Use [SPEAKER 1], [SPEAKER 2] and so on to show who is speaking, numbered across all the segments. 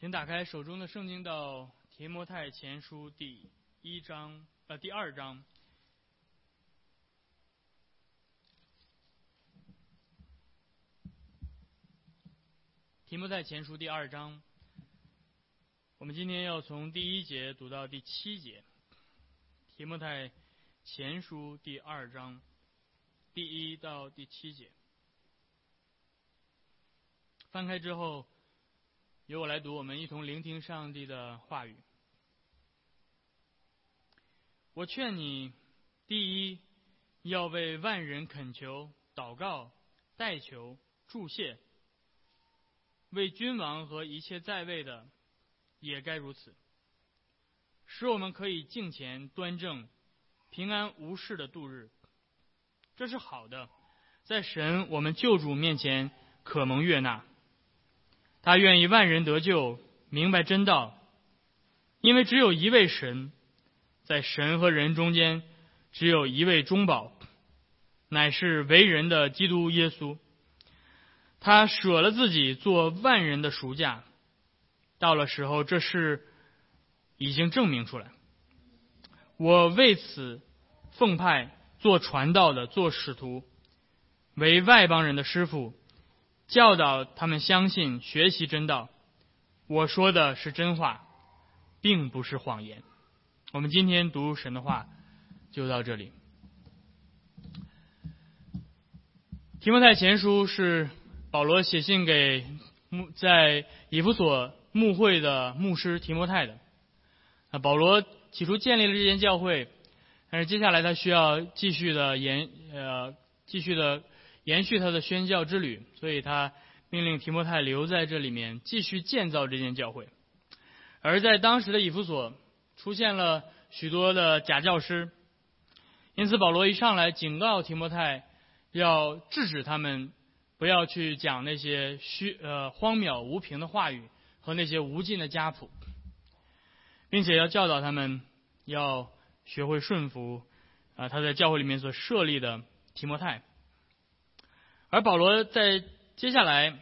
[SPEAKER 1] 请打开手中的圣经到提摩太前书第一章，呃，第二章。提摩太前书第二章，我们今天要从第一节读到第七节。提摩太前书第二章，第一到第七节。翻开之后。由我来读，我们一同聆听上帝的话语。我劝你，第一，要为万人恳求、祷告、代求、祝谢；为君王和一切在位的，也该如此，使我们可以敬虔端正、平安无事的度日。这是好的，在神我们救主面前可蒙悦纳。他愿意万人得救，明白真道，因为只有一位神，在神和人中间，只有一位中保，乃是为人的基督耶稣。他舍了自己做万人的赎价，到了时候，这事已经证明出来。我为此奉派做传道的，做使徒，为外邦人的师傅。教导他们相信、学习真道。我说的是真话，并不是谎言。我们今天读神的话就到这里。提摩太前书是保罗写信给在以弗所牧会的牧师提摩太的。啊，保罗起初建立了这间教会，但是接下来他需要继续的延呃继续的。延续他的宣教之旅，所以他命令提摩太留在这里面继续建造这间教会。而在当时的以弗所出现了许多的假教师，因此保罗一上来警告提摩太，要制止他们不要去讲那些虚呃荒谬无凭的话语和那些无尽的家谱，并且要教导他们要学会顺服啊他在教会里面所设立的提摩太。而保罗在接下来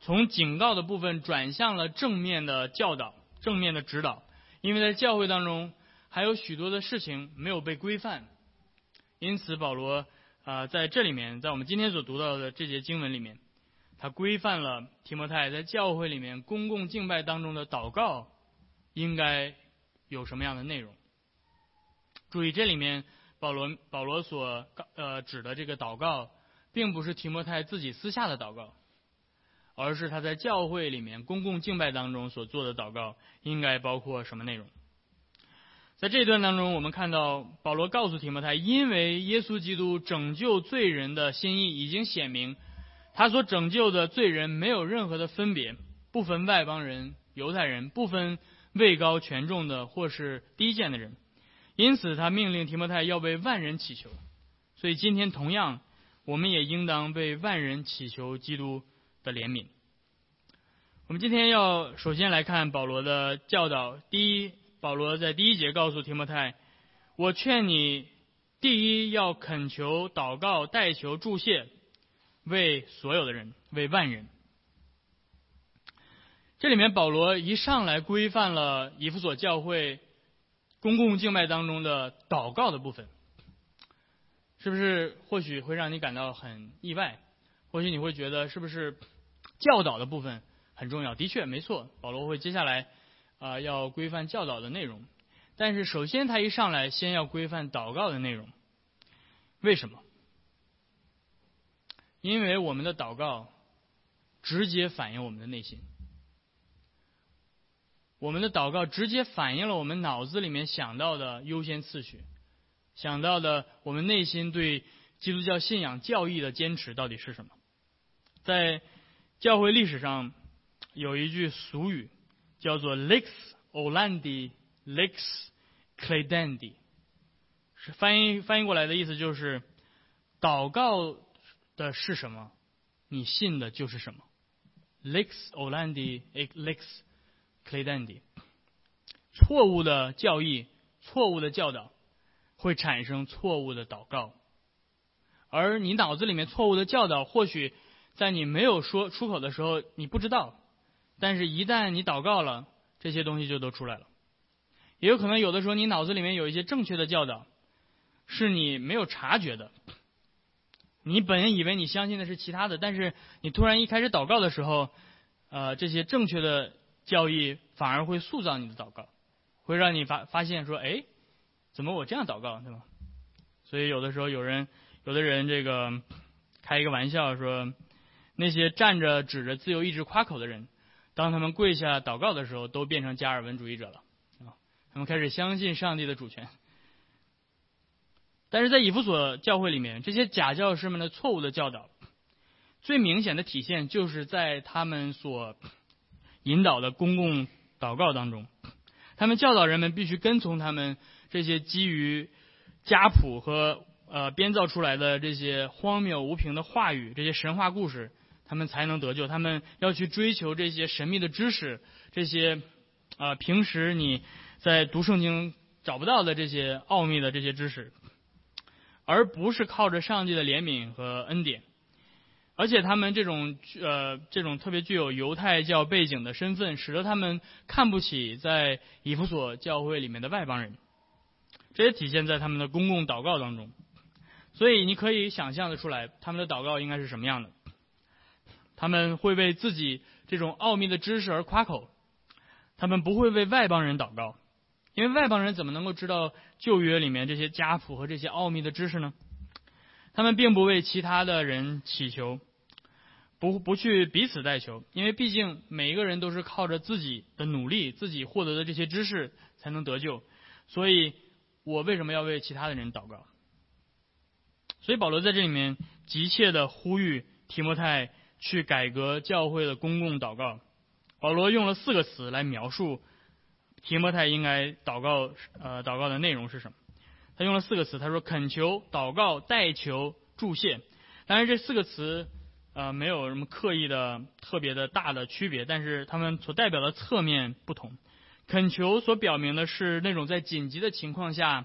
[SPEAKER 1] 从警告的部分转向了正面的教导、正面的指导，因为在教会当中还有许多的事情没有被规范，因此保罗啊在这里面，在我们今天所读到的这节经文里面，他规范了提摩太在教会里面公共敬拜当中的祷告应该有什么样的内容。注意，这里面保罗保罗所呃指的这个祷告。并不是提摩太自己私下的祷告，而是他在教会里面公共敬拜当中所做的祷告，应该包括什么内容？在这一段当中，我们看到保罗告诉提摩太，因为耶稣基督拯救罪人的心意已经显明，他所拯救的罪人没有任何的分别，不分外邦人、犹太人，不分位高权重的或是低贱的人，因此他命令提摩太要为万人祈求。所以今天同样。我们也应当为万人祈求基督的怜悯。我们今天要首先来看保罗的教导。第一，保罗在第一节告诉提摩太：“我劝你，第一要恳求、祷告、代求、祝谢，为所有的人，为万人。”这里面保罗一上来规范了以弗所教会公共敬拜当中的祷告的部分。是不是或许会让你感到很意外？或许你会觉得是不是教导的部分很重要？的确，没错。保罗会接下来啊要规范教导的内容，但是首先他一上来先要规范祷告的内容。为什么？因为我们的祷告直接反映我们的内心，我们的祷告直接反映了我们脑子里面想到的优先次序。想到的，我们内心对基督教信仰教义的坚持到底是什么？在教会历史上有一句俗语叫做 “lex olandi lex credendi”，是翻译翻译过来的意思就是祷告的是什么，你信的就是什么。“lex olandi lex credendi”，错误的教义，错误的教导。会产生错误的祷告，而你脑子里面错误的教导，或许在你没有说出口的时候，你不知道，但是，一旦你祷告了，这些东西就都出来了。也有可能有的时候，你脑子里面有一些正确的教导，是你没有察觉的。你本以为你相信的是其他的，但是你突然一开始祷告的时候，呃，这些正确的教义反而会塑造你的祷告，会让你发发现说，哎，怎么我这样祷告，对吗？所以有的时候有人，有的人这个开一个玩笑说，那些站着指着自由意志夸口的人，当他们跪下祷告的时候，都变成加尔文主义者了，他们开始相信上帝的主权。但是在以弗所教会里面，这些假教师们的错误的教导，最明显的体现就是在他们所引导的公共祷告当中。他们教导人们必须跟从他们这些基于家谱和呃编造出来的这些荒谬无凭的话语，这些神话故事，他们才能得救。他们要去追求这些神秘的知识，这些啊平时你在读圣经找不到的这些奥秘的这些知识。而不是靠着上帝的怜悯和恩典，而且他们这种呃这种特别具有犹太教背景的身份，使得他们看不起在以弗所教会里面的外邦人，这也体现在他们的公共祷告当中。所以你可以想象的出来，他们的祷告应该是什么样的？他们会为自己这种奥秘的知识而夸口，他们不会为外邦人祷告。因为外邦人怎么能够知道旧约里面这些家谱和这些奥秘的知识呢？他们并不为其他的人祈求，不不去彼此代求，因为毕竟每一个人都是靠着自己的努力、自己获得的这些知识才能得救。所以，我为什么要为其他的人祷告？所以保罗在这里面急切的呼吁提摩太去改革教会的公共祷告。保罗用了四个词来描述。提摩太应该祷告，呃，祷告的内容是什么？他用了四个词，他说：恳求、祷告、代求、祝谢。当然，这四个词，呃，没有什么刻意的、特别的大的区别，但是他们所代表的侧面不同。恳求所表明的是那种在紧急的情况下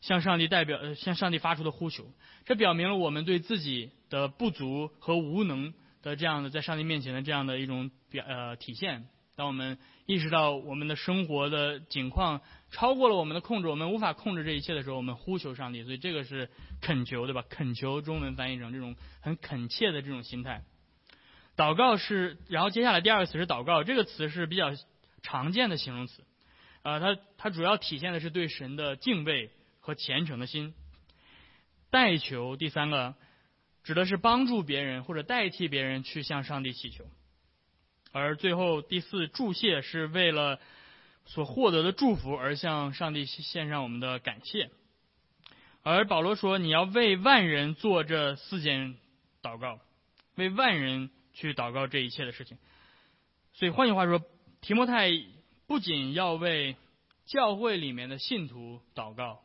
[SPEAKER 1] 向上帝代表、向上帝发出的呼求，这表明了我们对自己的不足和无能的这样的在上帝面前的这样的一种表呃体现。当我们意识到我们的生活的境况超过了我们的控制，我们无法控制这一切的时候，我们呼求上帝。所以这个是恳求，对吧？恳求中文翻译成这种很恳切的这种心态。祷告是，然后接下来第二个词是祷告，这个词是比较常见的形容词。啊，它它主要体现的是对神的敬畏和虔诚的心。代求第三个指的是帮助别人或者代替别人去向上帝祈求。而最后第四祝谢是为了所获得的祝福而向上帝献上我们的感谢。而保罗说：“你要为万人做这四件祷告，为万人去祷告这一切的事情。”所以换句话说，提摩太不仅要为教会里面的信徒祷告，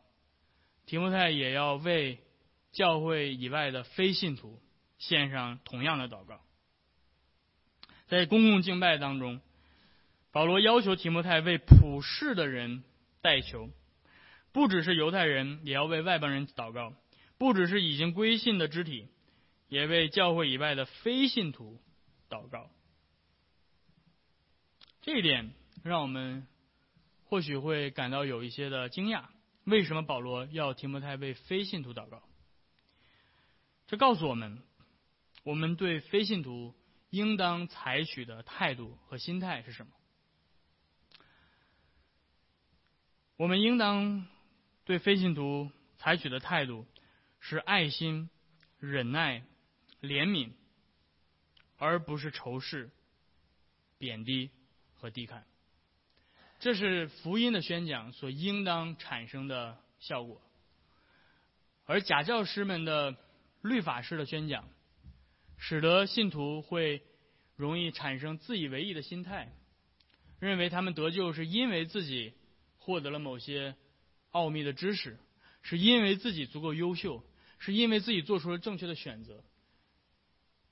[SPEAKER 1] 提摩太也要为教会以外的非信徒献上同样的祷告。在公共敬拜当中，保罗要求提摩太为普世的人代求，不只是犹太人，也要为外邦人祷告；不只是已经归信的肢体，也为教会以外的非信徒祷告。这一点让我们或许会感到有一些的惊讶：为什么保罗要提摩太为非信徒祷告？这告诉我们，我们对非信徒。应当采取的态度和心态是什么？我们应当对非信徒采取的态度是爱心、忍耐、怜悯，而不是仇视、贬低和低看。这是福音的宣讲所应当产生的效果，而假教师们的律法式的宣讲。使得信徒会容易产生自以为意的心态，认为他们得救是因为自己获得了某些奥秘的知识，是因为自己足够优秀，是因为自己做出了正确的选择。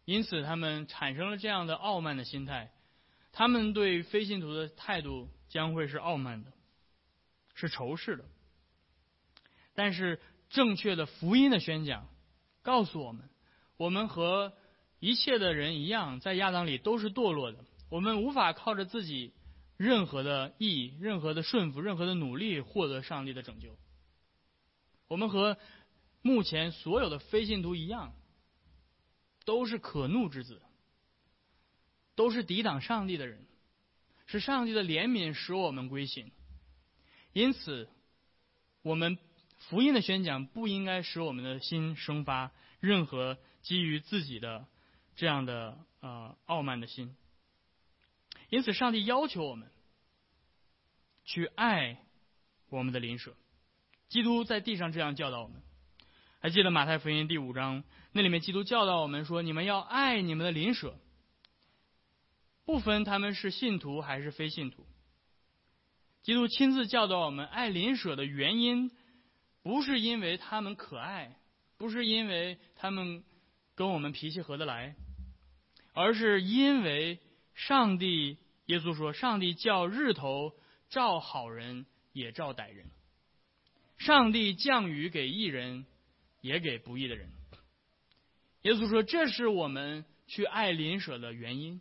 [SPEAKER 1] 因此，他们产生了这样的傲慢的心态，他们对非信徒的态度将会是傲慢的，是仇视的。但是，正确的福音的宣讲告诉我们，我们和一切的人一样，在亚当里都是堕落的。我们无法靠着自己任何的意义、任何的顺服、任何的努力获得上帝的拯救。我们和目前所有的非信徒一样，都是可怒之子，都是抵挡上帝的人，是上帝的怜悯使我们归信。因此，我们福音的宣讲不应该使我们的心生发任何基于自己的这样的呃傲慢的心。因此，上帝要求我们去爱我们的邻舍。基督在地上这样教导我们。还记得马太福音第五章，那里面基督教导我们说：“你们要爱你们的邻舍，不分他们是信徒还是非信徒。”基督亲自教导我们爱邻舍的原因，不是因为他们可爱，不是因为他们跟我们脾气合得来，而是因为上帝。耶稣说：“上帝叫日头照好人，也照歹人；上帝降雨给义人，也给不义的人。”耶稣说：“这是我们去爱邻舍的原因。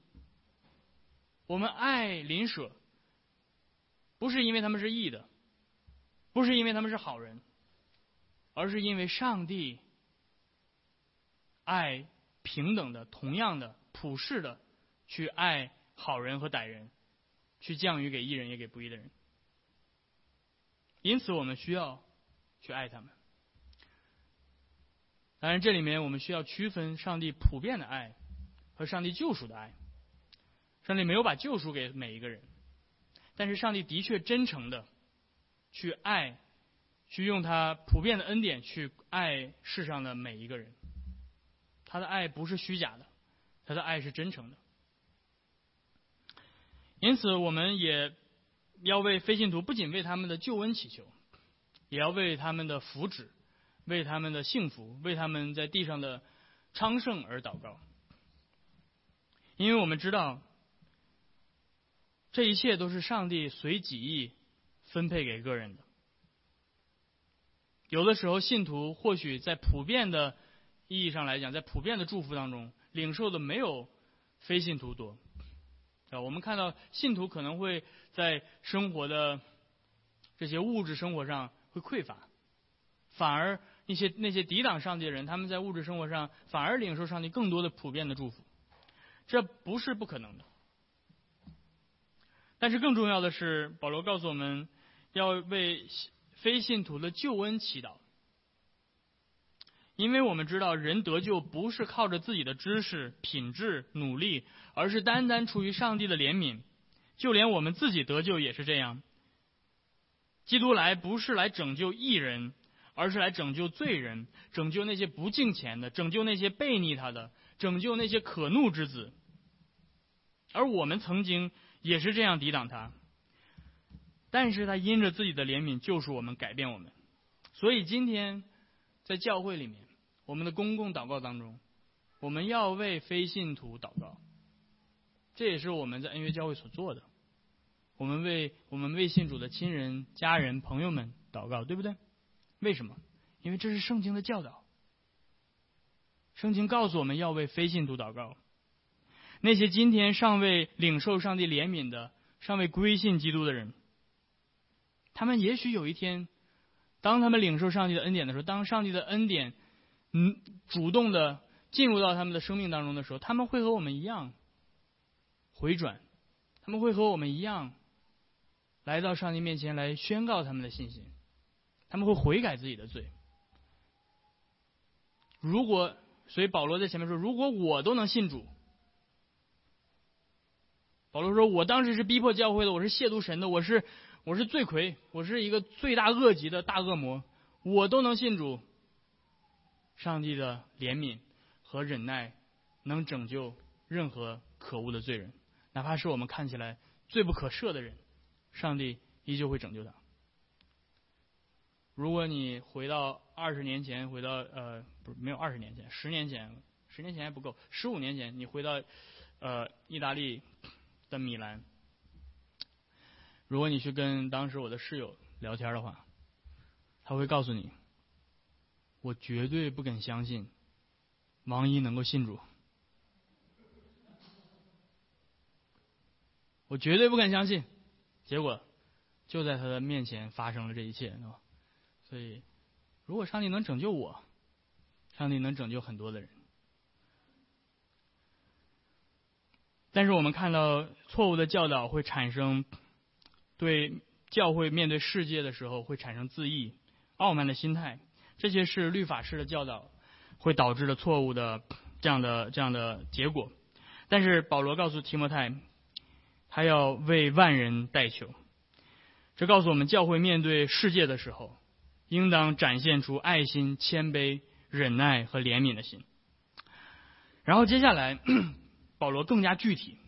[SPEAKER 1] 我们爱邻舍，不是因为他们是义的，不是因为他们是好人，而是因为上帝爱平等的、同样的、普世的去爱。”好人和歹人，去降雨给义人也给不义的人。因此，我们需要去爱他们。当然，这里面我们需要区分上帝普遍的爱和上帝救赎的爱。上帝没有把救赎给每一个人，但是上帝的确真诚的去爱，去用他普遍的恩典去爱世上的每一个人。他的爱不是虚假的，他的爱是真诚的。因此，我们也要为非信徒不仅为他们的救恩祈求，也要为他们的福祉、为他们的幸福、为他们在地上的昌盛而祷告。因为我们知道，这一切都是上帝随己意分配给个人的。有的时候，信徒或许在普遍的意义上来讲，在普遍的祝福当中，领受的没有非信徒多。啊，我们看到信徒可能会在生活的这些物质生活上会匮乏，反而那些那些抵挡上帝的人，他们在物质生活上反而领受上帝更多的普遍的祝福，这不是不可能的。但是更重要的是，保罗告诉我们要为非信徒的救恩祈祷。因为我们知道，人得救不是靠着自己的知识、品质、努力，而是单单出于上帝的怜悯。就连我们自己得救也是这样。基督来不是来拯救义人，而是来拯救罪人，拯救那些不敬虔的，拯救那些背逆他的，拯救那些可怒之子。而我们曾经也是这样抵挡他，但是他因着自己的怜悯救赎我们，改变我们。所以今天在教会里面。我们的公共祷告当中，我们要为非信徒祷告，这也是我们在恩约教会所做的。我们为我们为信主的亲人、家人、朋友们祷告，对不对？为什么？因为这是圣经的教导。圣经告诉我们要为非信徒祷告。那些今天尚未领受上帝怜悯的、尚未归信基督的人，他们也许有一天，当他们领受上帝的恩典的时候，当上帝的恩典。嗯，主动的进入到他们的生命当中的时候，他们会和我们一样回转，他们会和我们一样来到上帝面前来宣告他们的信心，他们会悔改自己的罪。如果，所以保罗在前面说，如果我都能信主，保罗说我当时是逼迫教会的，我是亵渎神的，我是我是罪魁，我是一个罪大恶极的大恶魔，我都能信主。上帝的怜悯和忍耐能拯救任何可恶的罪人，哪怕是我们看起来罪不可赦的人，上帝依旧会拯救他。如果你回到二十年前，回到呃不是没有二十年前，十年前，十年前还不够，十五年前，你回到呃意大利的米兰，如果你去跟当时我的室友聊天的话，他会告诉你。我绝对不敢相信，王一能够信主。我绝对不敢相信。结果就在他的面前发生了这一切，所以，如果上帝能拯救我，上帝能拯救很多的人。但是我们看到错误的教导会产生对教会面对世界的时候会产生自义、傲慢的心态，这些是律法师的教导会导致的错误的这样的这样的结果。但是保罗告诉提摩太，他要为万人代求。这告诉我们，教会面对世界的时候，应当展现出爱心、谦卑、忍耐和怜悯的心。然后接下来。保罗更加具体，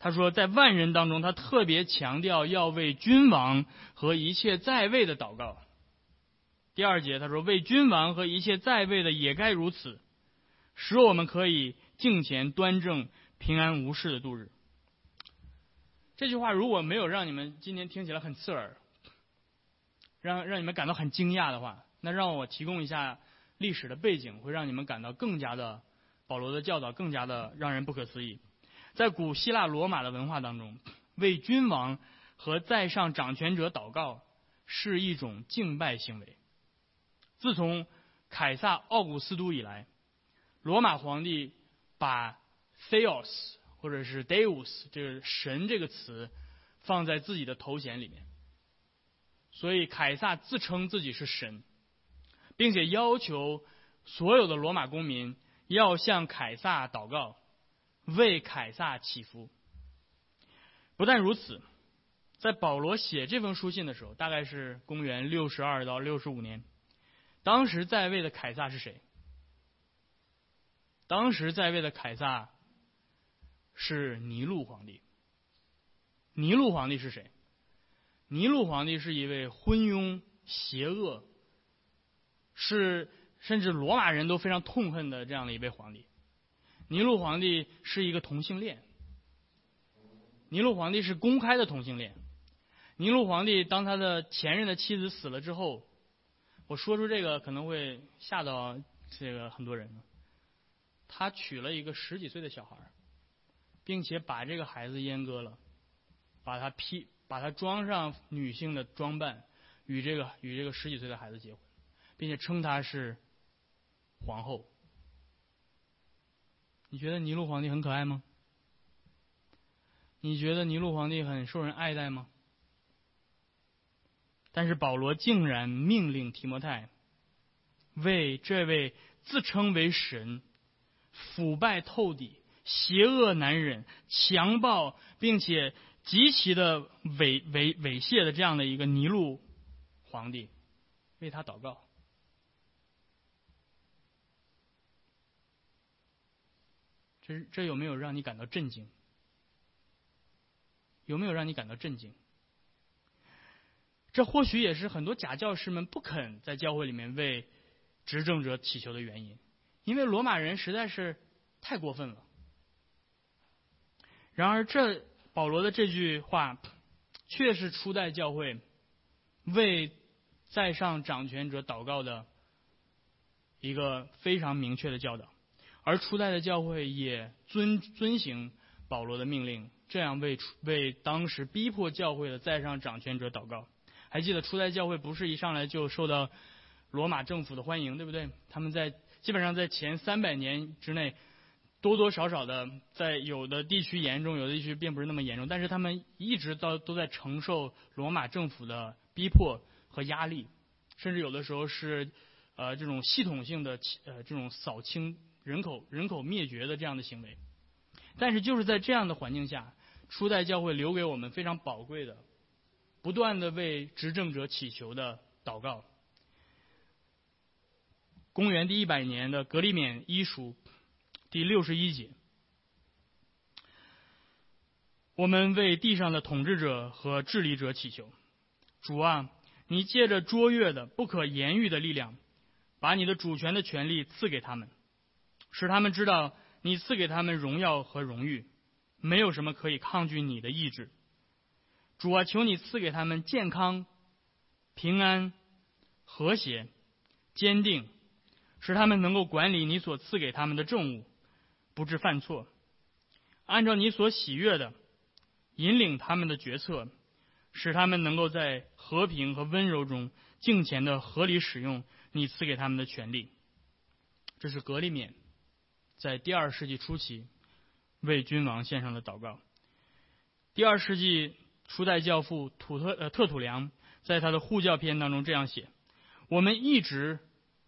[SPEAKER 1] 他说，在万人当中，他特别强调要为君王和一切在位的祷告。第二节他说，为君王和一切在位的也该如此，使我们可以敬虔端正、平安无事的度日。这句话如果没有让你们今天听起来很刺耳，让让你们感到很惊讶的话，那让我提供一下历史的背景，会让你们感到更加的。保罗的教导更加的让人不可思议。在古希腊罗马的文化当中，为君王和在上掌权者祷告是一种敬拜行为。自从凯撒奥古斯都以来，罗马皇帝把 Theos 或者是 Deus 这个神这个词放在自己的头衔里面，所以凯撒自称自己是神，并且要求所有的罗马公民。要向凯撒祷告，为凯撒祈福。不但如此，在保罗写这封书信的时候，大概是公元六十二到六十五年，当时在位的凯撒是谁？当时在位的凯撒是尼禄皇帝。尼禄皇帝是谁？尼禄皇帝是一位昏庸、邪恶，是。甚至罗马人都非常痛恨的这样的一位皇帝，尼禄皇帝是一个同性恋。尼禄皇帝是公开的同性恋。尼禄皇帝当他的前任的妻子死了之后，我说出这个可能会吓到这个很多人。他娶了一个十几岁的小孩，并且把这个孩子阉割了，把他披，把他装上女性的装扮，与这个与这个十几岁的孩子结婚，并且称他是。皇后，你觉得尼禄皇帝很可爱吗？你觉得尼禄皇帝很受人爱戴吗？但是保罗竟然命令提摩太为这位自称为神、腐败透底、邪恶难忍、强暴并且极其的猥猥猥亵的这样的一个尼禄皇帝为他祷告。这这有没有让你感到震惊？有没有让你感到震惊？这或许也是很多假教师们不肯在教会里面为执政者祈求的原因，因为罗马人实在是太过分了。然而，这保罗的这句话，却是初代教会为在上掌权者祷告的一个非常明确的教导。而初代的教会也遵遵行保罗的命令，这样为为当时逼迫教会的在上掌权者祷告。还记得初代教会不是一上来就受到罗马政府的欢迎，对不对？他们在基本上在前三百年之内，多多少少的在有的地区严重，有的地区并不是那么严重，但是他们一直到都在承受罗马政府的逼迫和压力，甚至有的时候是呃这种系统性的呃这种扫清。人口人口灭绝的这样的行为，但是就是在这样的环境下，初代教会留给我们非常宝贵的，不断的为执政者祈求的祷告。公元第一百年的格里勉医书第六十一节，我们为地上的统治者和治理者祈求，主啊，你借着卓越的不可言喻的力量，把你的主权的权利赐给他们。使他们知道你赐给他们荣耀和荣誉，没有什么可以抗拒你的意志。主啊，求你赐给他们健康、平安、和谐、坚定，使他们能够管理你所赐给他们的政务，不致犯错。按照你所喜悦的，引领他们的决策，使他们能够在和平和温柔中敬虔的合理使用你赐给他们的权利。这是格里勉在第二世纪初期为君王献上的祷告。第二世纪初代教父土特呃特土良在他的护教篇当中这样写：“我们一直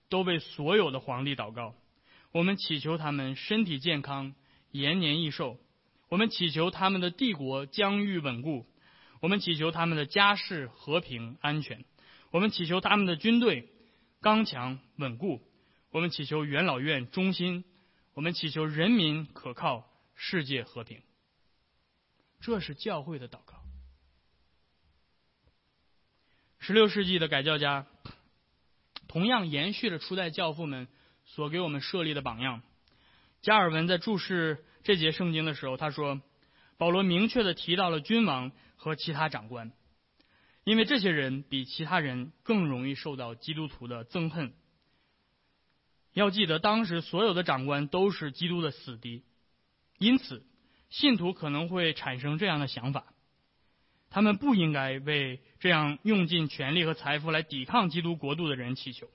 [SPEAKER 1] 都为所有的皇帝祷告，我们祈求他们身体健康、延年益寿；我们祈求他们的帝国疆域稳固；我们祈求他们的家世和平安全；我们祈求他们的军队刚强稳固。”我们祈求元老院忠心，我们祈求人民可靠，世界和平。这是教会的祷告。十六世纪的改教家同样延续了初代教父们所给我们设立的榜样。加尔文在注释这节圣经的时候，他说：“保罗明确的提到了君王和其他长官，因为这些人比其他人更容易受到基督徒的憎恨。”要记得，当时所有的长官都是基督的死敌，因此，信徒可能会产生这样的想法：他们不应该为这样用尽权力和财富来抵抗基督国度的人祈求。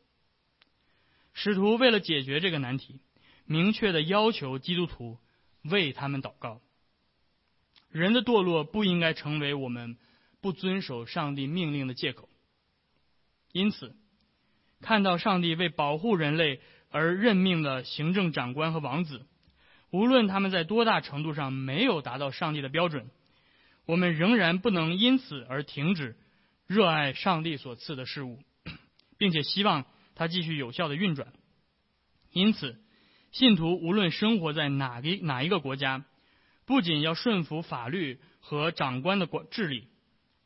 [SPEAKER 1] 使徒为了解决这个难题，明确的要求基督徒为他们祷告。人的堕落不应该成为我们不遵守上帝命令的借口。因此，看到上帝为保护人类。而任命的行政长官和王子，无论他们在多大程度上没有达到上帝的标准，我们仍然不能因此而停止热爱上帝所赐的事物，并且希望它继续有效的运转。因此，信徒无论生活在哪个哪一个国家，不仅要顺服法律和长官的管治理，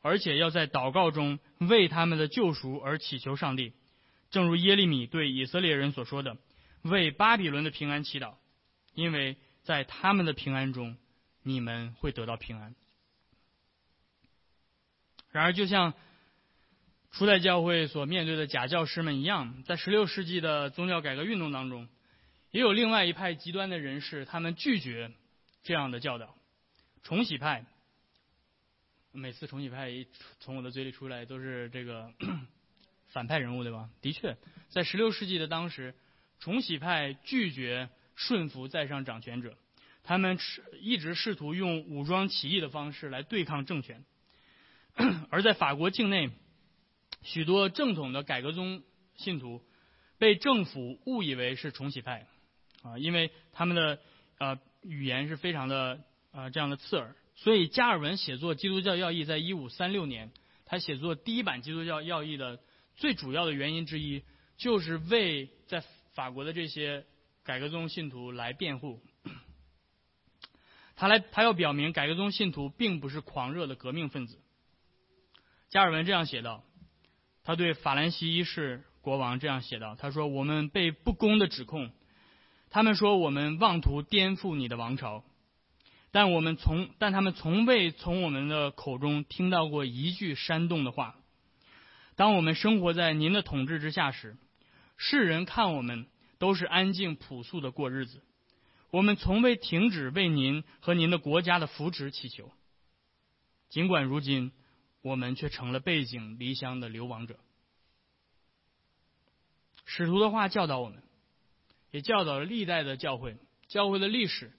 [SPEAKER 1] 而且要在祷告中为他们的救赎而祈求上帝。正如耶利米对以色列人所说的：“为巴比伦的平安祈祷，因为在他们的平安中，你们会得到平安。”然而，就像初代教会所面对的假教师们一样，在16世纪的宗教改革运动当中，也有另外一派极端的人士，他们拒绝这样的教导。重洗派，每次重洗派一从我的嘴里出来，都是这个。反派人物对吧？的确，在十六世纪的当时，重洗派拒绝顺服在上掌权者，他们一直试图用武装起义的方式来对抗政权。而在法国境内，许多正统的改革宗信徒被政府误以为是重洗派，啊，因为他们的呃语言是非常的啊这样的刺耳。所以加尔文写作《基督教要义》在一五三六年，他写作第一版《基督教要义》的。最主要的原因之一，就是为在法国的这些改革宗信徒来辩护。他来，他要表明改革宗信徒并不是狂热的革命分子。加尔文这样写道：“他对法兰西一世国王这样写道，他说：‘我们被不公的指控，他们说我们妄图颠覆你的王朝，但我们从但他们从未从我们的口中听到过一句煽动的话。’”当我们生活在您的统治之下时，世人看我们都是安静朴素的过日子。我们从未停止为您和您的国家的福祉祈求。尽管如今，我们却成了背井离乡的流亡者。使徒的话教导我们，也教导了历代的教会、教会的历史、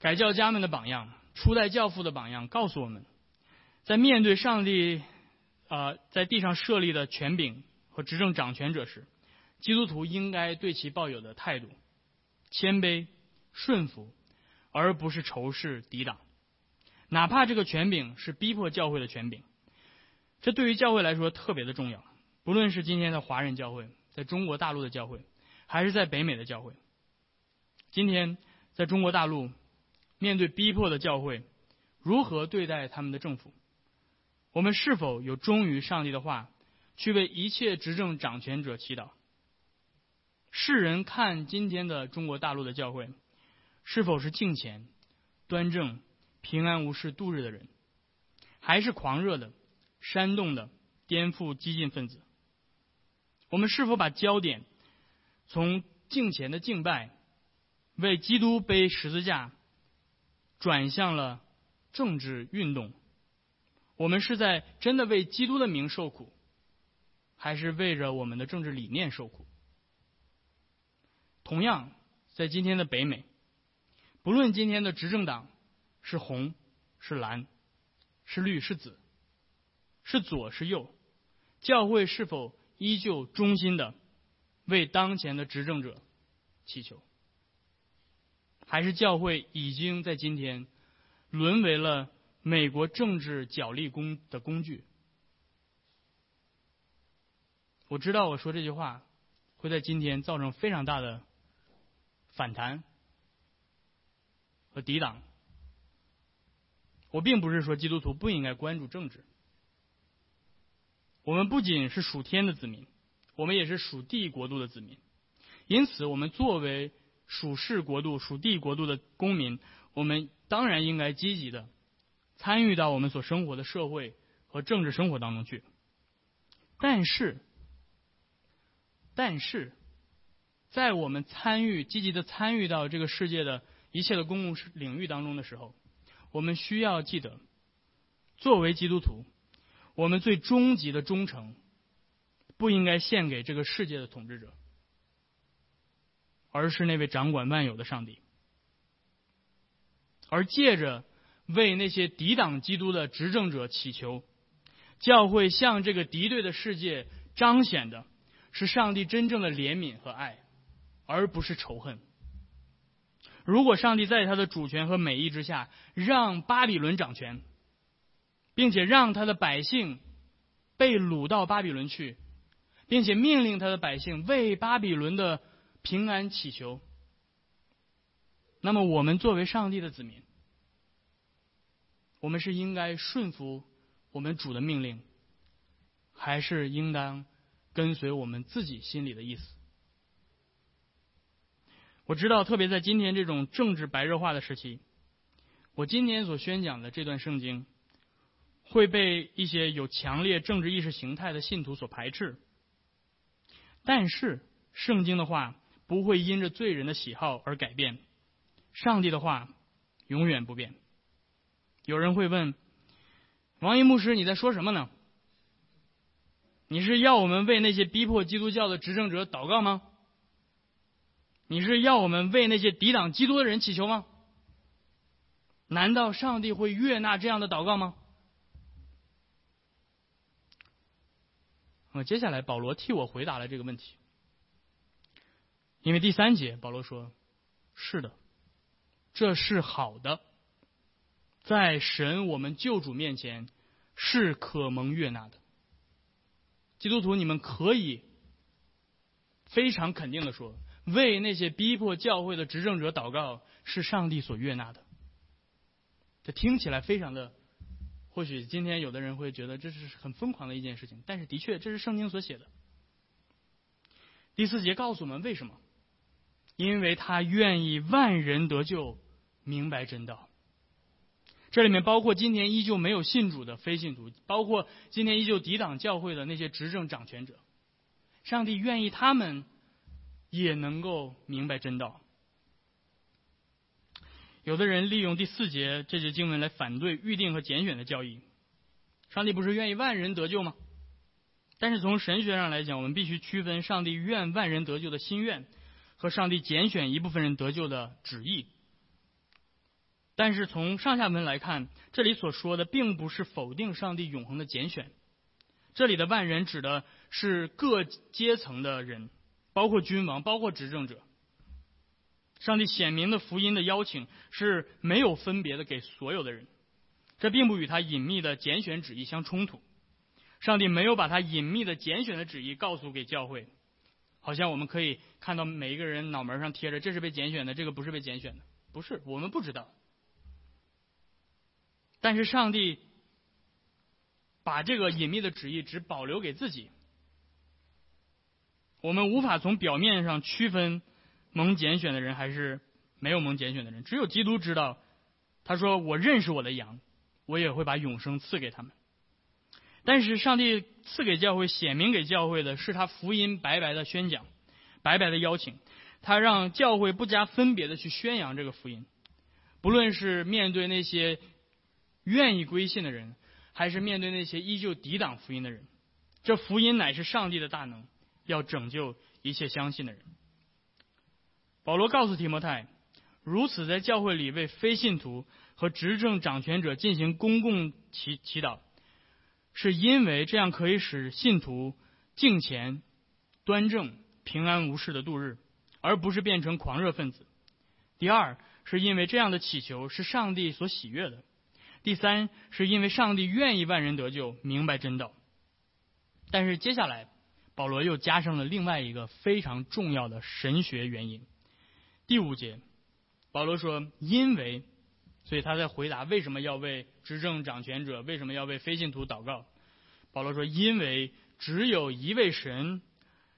[SPEAKER 1] 改教家们的榜样、初代教父的榜样，告诉我们，在面对上帝。呃，在地上设立的权柄和执政掌权者时，基督徒应该对其抱有的态度：谦卑、顺服，而不是仇视、抵挡。哪怕这个权柄是逼迫教会的权柄，这对于教会来说特别的重要。不论是今天的华人教会，在中国大陆的教会，还是在北美的教会，今天在中国大陆面对逼迫的教会，如何对待他们的政府？我们是否有忠于上帝的话，去为一切执政掌权者祈祷？世人看今天的中国大陆的教会，是否是敬虔、端正、平安无事度日的人，还是狂热的、煽动的、颠覆激进分子？我们是否把焦点从敬虔的敬拜、为基督背十字架，转向了政治运动，我们是在真的为基督的名受苦，还是为着我们的政治理念受苦？同样，在今天的北美，不论今天的执政党是红是蓝，是绿是紫，是左是右，教会是否依旧忠心的为当前的执政者祈求？还是教会已经在今天沦为了美国政治角力工的工具？我知道我说这句话会在今天造成非常大的反弹和抵挡。我并不是说基督徒不应该关注政治，我们不仅是属天的子民，我们也是属地国度的子民，因此我们作为。属世国度、属地国度的公民，我们当然应该积极的参与到我们所生活的社会和政治生活当中去。但是，但是，在我们参与、积极的参与到这个世界的一切的公共领域当中的时候，我们需要记得，作为基督徒，我们最终极的忠诚，不应该献给这个世界的统治者。而是那位掌管万有的上帝，而借着为那些抵挡基督的执政者祈求，教会向这个敌对的世界彰显的是上帝真正的怜悯和爱，而不是仇恨。如果上帝在他的主权和美意之下让巴比伦掌权，并且让他的百姓被掳到巴比伦去，并且命令他的百姓为巴比伦的。平安祈求。那么，我们作为上帝的子民，我们是应该顺服我们主的命令，还是应当跟随我们自己心里的意思？我知道，特别在今天这种政治白热化的时期，我今天所宣讲的这段圣经，会被一些有强烈政治意识形态的信徒所排斥。但是，圣经的话。不会因着罪人的喜好而改变，上帝的话永远不变。有人会问，王一牧师，你在说什么呢？你是要我们为那些逼迫基督教的执政者祷告吗？你是要我们为那些抵挡基督的人祈求吗？难道上帝会悦纳这样的祷告吗？那么接下来，保罗替我回答了这个问题。因为第三节，保罗说：“是的，这是好的，在神我们救主面前是可蒙悦纳的。基督徒，你们可以非常肯定的说，为那些逼迫教会的执政者祷告是上帝所悦纳的。这听起来非常的，或许今天有的人会觉得这是很疯狂的一件事情，但是的确这是圣经所写的。第四节告诉我们为什么。”因为他愿意万人得救，明白真道。这里面包括今天依旧没有信主的非信徒，包括今天依旧抵挡教会的那些执政掌权者。上帝愿意他们也能够明白真道。有的人利用第四节这节经文来反对预定和拣选的教义。上帝不是愿意万人得救吗？但是从神学上来讲，我们必须区分上帝愿万人得救的心愿。和上帝拣选一部分人得救的旨意，但是从上下文来看，这里所说的并不是否定上帝永恒的拣选。这里的万人指的是各阶层的人，包括君王，包括执政者。上帝显明的福音的邀请是没有分别的给所有的人，这并不与他隐秘的拣选旨意相冲突。上帝没有把他隐秘的拣选的旨意告诉给教会。好像我们可以看到每一个人脑门上贴着，这是被拣选的，这个不是被拣选的，不是我们不知道。但是上帝把这个隐秘的旨意只保留给自己，我们无法从表面上区分蒙拣选的人还是没有蒙拣选的人，只有基督知道。他说：“我认识我的羊，我也会把永生赐给他们。”但是上帝赐给教会、显明给教会的是他福音白白的宣讲、白白的邀请，他让教会不加分别的去宣扬这个福音，不论是面对那些愿意归信的人，还是面对那些依旧抵挡福音的人？这福音乃是上帝的大能，要拯救一切相信的人。保罗告诉提摩太，如此在教会里为非信徒和执政掌权者进行公共祈祈祷，是因为这样可以使信徒敬虔、端正、平安无事的度日，而不是变成狂热分子。第二，是因为这样的祈求是上帝所喜悦的；第三，是因为上帝愿意万人得救，明白真道。但是接下来，保罗又加上了另外一个非常重要的神学原因。第五节，保罗说：“因为，所以他在回答为什么要为执政掌权者，为什么要为非信徒祷告。”保罗说：“因为只有一位神，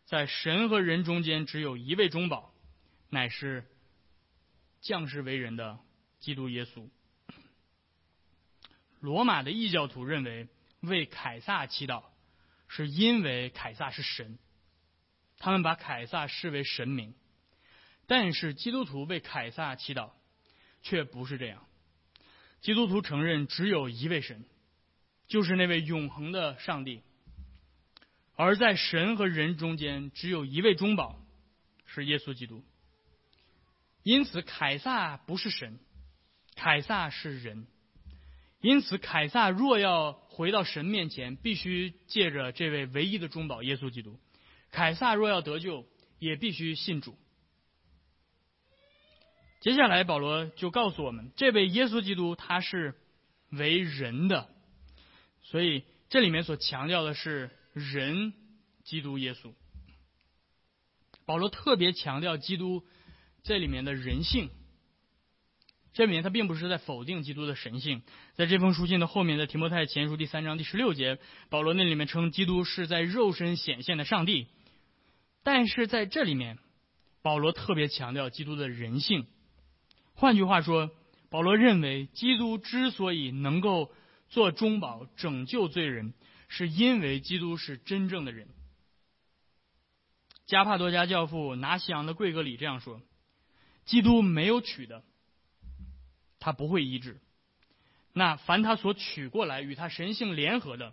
[SPEAKER 1] 在神和人中间只有一位中保，乃是降世为人的基督耶稣。”罗马的异教徒认为为凯撒祈祷。是因为凯撒是神，他们把凯撒视为神明，但是基督徒为凯撒祈祷，却不是这样。基督徒承认只有一位神，就是那位永恒的上帝，而在神和人中间只有一位中保，是耶稣基督。因此，凯撒不是神，凯撒是人。因此，凯撒若要回到神面前，必须借着这位唯一的中保耶稣基督。凯撒若要得救，也必须信主。接下来，保罗就告诉我们，这位耶稣基督他是为人的，所以这里面所强调的是人基督耶稣。保罗特别强调基督这里面的人性。这里面他并不是在否定基督的神性，在这封书信的后面，在提摩太前书第三章第十六节，保罗那里面称基督是在肉身显现的上帝，但是在这里面，保罗特别强调基督的人性。换句话说，保罗认为基督之所以能够做中保拯救罪人，是因为基督是真正的人。加帕多家教父拿西昂的贵格里这样说：基督没有取的。他不会医治，那凡他所取过来与他神性联合的，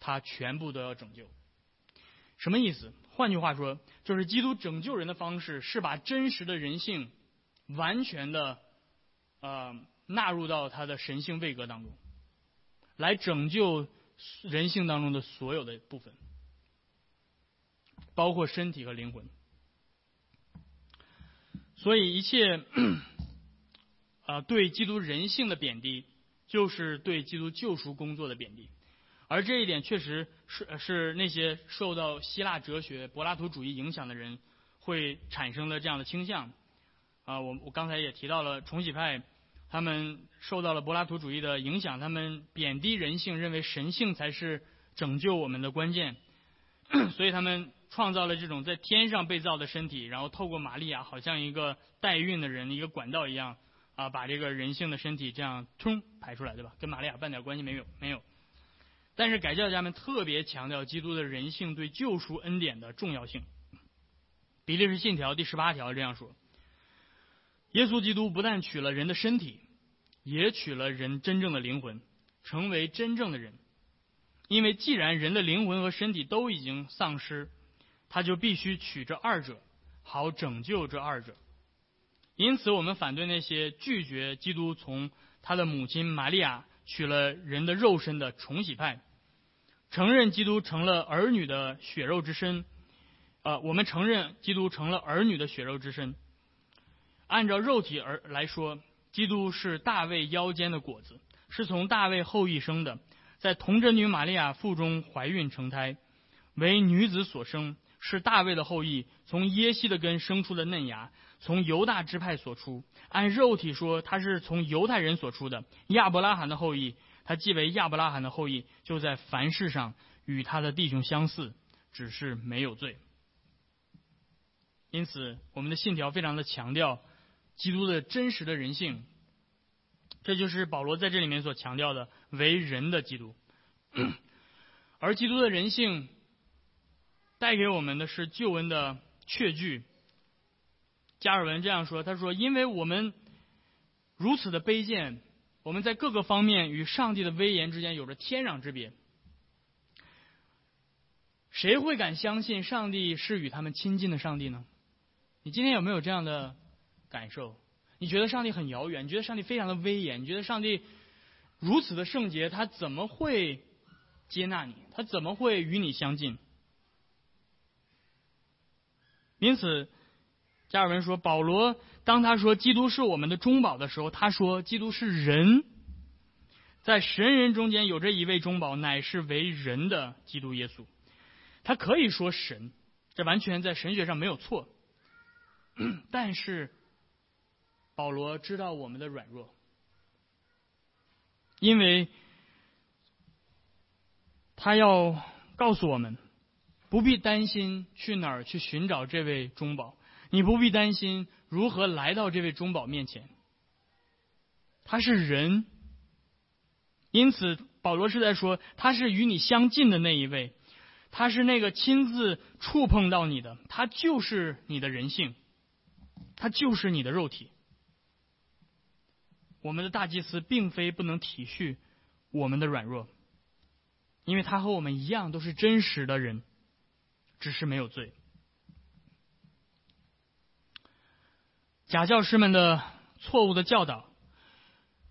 [SPEAKER 1] 他全部都要拯救。什么意思？换句话说，就是基督拯救人的方式是把真实的人性完全的呃纳入到他的神性位格当中，来拯救人性当中的所有的部分，包括身体和灵魂。所以一切。啊，对基督人性的贬低，就是对基督救赎工作的贬低，而这一点确实是是那些受到希腊哲学柏拉图主义影响的人会产生的这样的倾向。啊，我我刚才也提到了重启派，他们受到了柏拉图主义的影响，他们贬低人性，认为神性才是拯救我们的关键，所以他们创造了这种在天上被造的身体，然后透过玛利亚，好像一个代孕的人一个管道一样。啊，把这个人性的身体这样冲排出来，对吧？跟玛利亚半点关系没有，没有。但是改教家们特别强调基督的人性对救赎恩典的重要性。比利时信条第十八条这样说：耶稣基督不但取了人的身体，也取了人真正的灵魂，成为真正的人。因为既然人的灵魂和身体都已经丧失，他就必须取这二者，好拯救这二者。因此，我们反对那些拒绝基督从他的母亲玛利亚取了人的肉身的重洗派，承认基督成了儿女的血肉之身。呃，我们承认基督成了儿女的血肉之身。按照肉体而来说，基督是大卫腰间的果子，是从大卫后裔生的，在童贞女玛利亚腹中怀孕成胎，为女子所生，是大卫的后裔，从耶西的根生出的嫩芽。从犹大支派所出，按肉体说，他是从犹太人所出的亚伯拉罕的后裔。他既为亚伯拉罕的后裔，就在凡事上与他的弟兄相似，只是没有罪。因此，我们的信条非常的强调基督的真实的人性。这就是保罗在这里面所强调的为人的基督。而基督的人性带给我们的是救恩的确据。加尔文这样说：“他说，因为我们如此的卑贱，我们在各个方面与上帝的威严之间有着天壤之别。谁会敢相信上帝是与他们亲近的上帝呢？你今天有没有这样的感受？你觉得上帝很遥远？你觉得上帝非常的威严？你觉得上帝如此的圣洁，他怎么会接纳你？他怎么会与你相近？因此，加尔文说，保罗当他说基督是我们的中保的时候，他说基督是人，在神人中间有着一位中保，乃是为人的基督耶稣。他可以说神，这完全在神学上没有错。但是，保罗知道我们的软弱，因为他要告诉我们。不必担心去哪儿去寻找这位中保，你不必担心如何来到这位中保面前。他是人，因此保罗是在说他是与你相近的那一位，他是那个亲自触碰到你的，他就是你的人性，他就是你的肉体。我们的大祭司并非不能体恤我们的软弱，因为他和我们一样都是真实的人。只是没有罪。假教师们的错误的教导，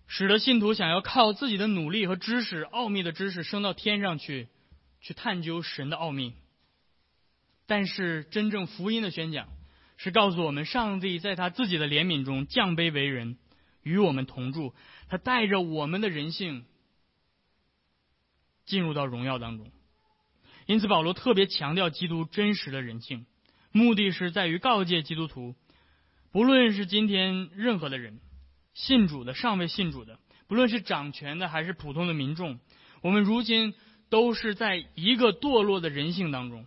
[SPEAKER 1] 使得信徒想要靠自己的努力和知识、奥秘的知识升到天上去，去探究神的奥秘。但是，真正福音的宣讲是告诉我们，上帝在他自己的怜悯中降卑为人，与我们同住。他带着我们的人性进入到荣耀当中。因此，保罗特别强调基督真实的人性，目的是在于告诫基督徒，不论是今天任何的人，信主的、尚未信主的，不论是掌权的还是普通的民众，我们如今都是在一个堕落的人性当中。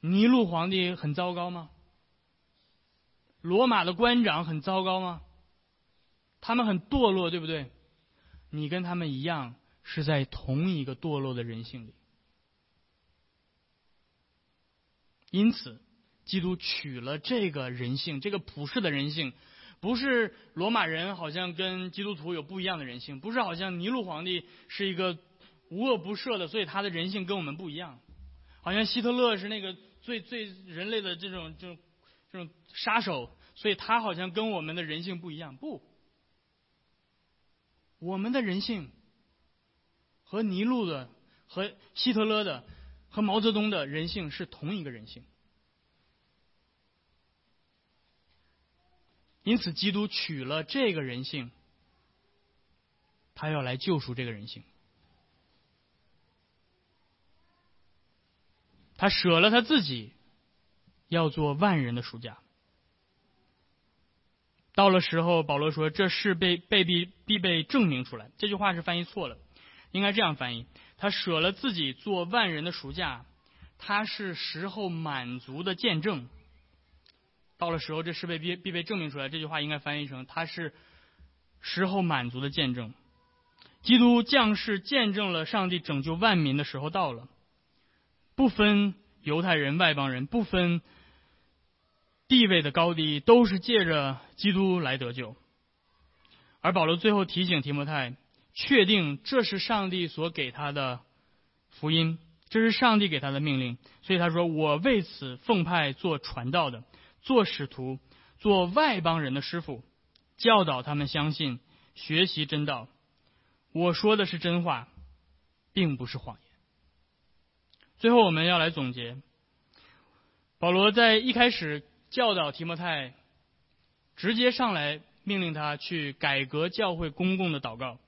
[SPEAKER 1] 尼禄皇帝很糟糕吗？罗马的官长很糟糕吗？他们很堕落，对不对？你跟他们一样，是在同一个堕落的人性里。因此，基督取了这个人性，这个普世的人性，不是罗马人好像跟基督徒有不一样的人性，不是好像尼禄皇帝是一个无恶不赦的，所以他的人性跟我们不一样，好像希特勒是那个最最人类的这种这种这种杀手，所以他好像跟我们的人性不一样。不，我们的人性和尼禄的、和希特勒的。和毛泽东的人性是同一个人性，因此基督取了这个人性，他要来救赎这个人性，他舍了他自己，要做万人的赎价。到了时候，保罗说：“这事被被必必被证明出来。”这句话是翻译错了，应该这样翻译。他舍了自己做万人的赎价，他是时候满足的见证。到了时候，这是被必必被证明出来。这句话应该翻译成：他是时候满足的见证。基督降世见证了上帝拯救万民的时候到了，不分犹太人、外邦人，不分地位的高低，都是借着基督来得救。而保罗最后提醒提摩太。确定这是上帝所给他的福音，这是上帝给他的命令，所以他说：“我为此奉派做传道的，做使徒，做外邦人的师傅，教导他们相信，学习真道。我说的是真话，并不是谎言。”最后，我们要来总结，保罗在一开始教导提摩太，直接上来命令他去改革教会公共的祷告。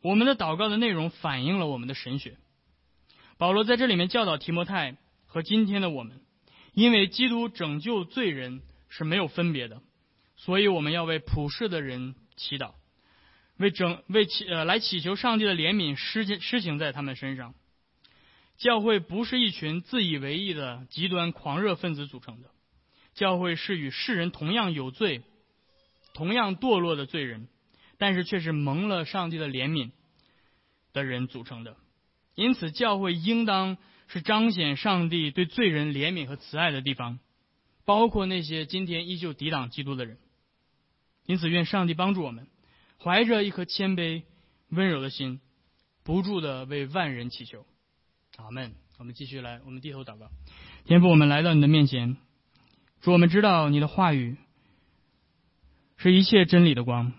[SPEAKER 1] 我们的祷告的内容反映了我们的神学。保罗在这里面教导提摩太和今天的我们，因为基督拯救罪人是没有分别的，所以我们要为普世的人祈祷，为整为祈呃来祈求上帝的怜悯施施行在他们身上。教会不是一群自以为意的极端狂热分子组成的，教会是与世人同样有罪、同样堕落的罪人。但是却是蒙了上帝的怜悯的人组成的，因此教会应当是彰显上帝对罪人怜悯和慈爱的地方，包括那些今天依旧抵挡基督的人。因此，愿上帝帮助我们，怀着一颗谦卑、温柔的心，不住的为万人祈求。阿门。我们继续来，我们低头祷告。天父，我们来到你的面前，主，我们知道你的话语是一切真理的光。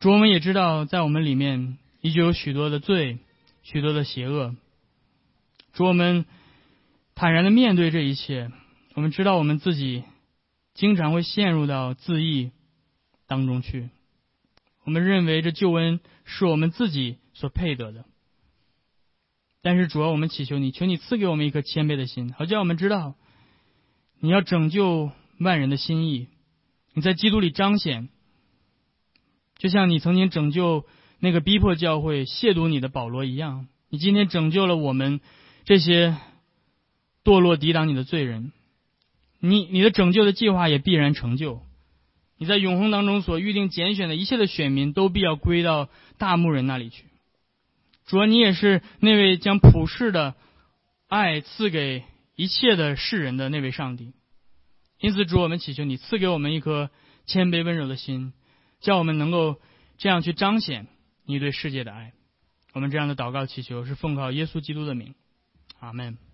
[SPEAKER 1] 主，我们也知道在我们里面依旧有许多的罪，许多的邪恶。主，我们坦然的面对这一切。我们知道我们自己经常会陷入到自义当中去。我们认为这救恩是我们自己所配得的。但是主要我们祈求你，求你赐给我们一颗谦卑的心，好叫我们知道你要拯救万人的心意。你在基督里彰显，就像你曾经拯救那个逼迫教会、亵渎你的保罗一样。你今天拯救了我们这些堕落抵挡你的罪人。你你的拯救的计划也必然成就。你在永恒当中所预定拣选的一切的选民，都必要归到大牧人那里去。主啊，你也是那位将普世的爱赐给一切的世人的那位上帝。因此，主我们祈求你赐给我们一颗谦卑温柔的心，叫我们能够这样去彰显你对世界的爱。我们这样的祷告祈求是奉靠耶稣基督的名，阿门。